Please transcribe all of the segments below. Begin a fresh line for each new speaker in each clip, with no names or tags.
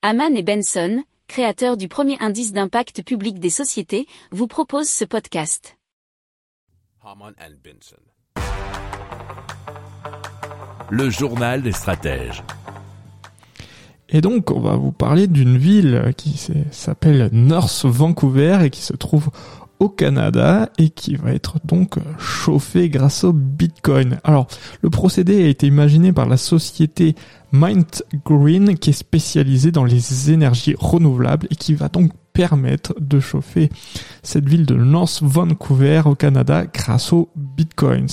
Haman et Benson, créateurs du premier indice d'impact public des sociétés, vous proposent ce podcast.
Haman and Benson.
Le journal des stratèges.
Et donc, on va vous parler d'une ville qui s'appelle North Vancouver et qui se trouve au Canada et qui va être donc chauffée grâce au Bitcoin. Alors, le procédé a été imaginé par la société Mind Green qui est spécialisée dans les énergies renouvelables et qui va donc permettre de chauffer cette ville de North Vancouver au Canada grâce aux Bitcoins.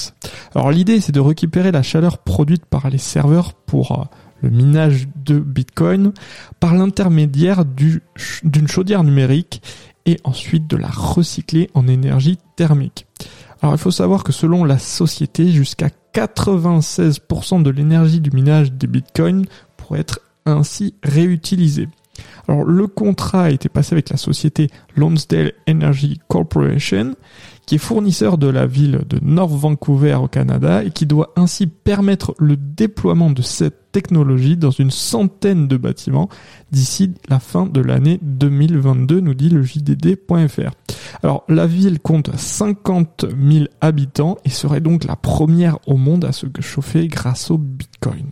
Alors, l'idée, c'est de récupérer la chaleur produite par les serveurs pour euh, le minage de Bitcoin par l'intermédiaire du- d'une chaudière numérique et ensuite de la recycler en énergie thermique. Alors il faut savoir que selon la société, jusqu'à 96% de l'énergie du minage des bitcoins pourrait être ainsi réutilisée. Alors le contrat a été passé avec la société Lonsdale Energy Corporation, qui est fournisseur de la ville de North Vancouver au Canada et qui doit ainsi permettre le déploiement de cette technologie dans une centaine de bâtiments d'ici la fin de l'année 2022, nous dit le JDD.fr. Alors, la ville compte 50 000 habitants et serait donc la première au monde à se chauffer grâce au Bitcoin.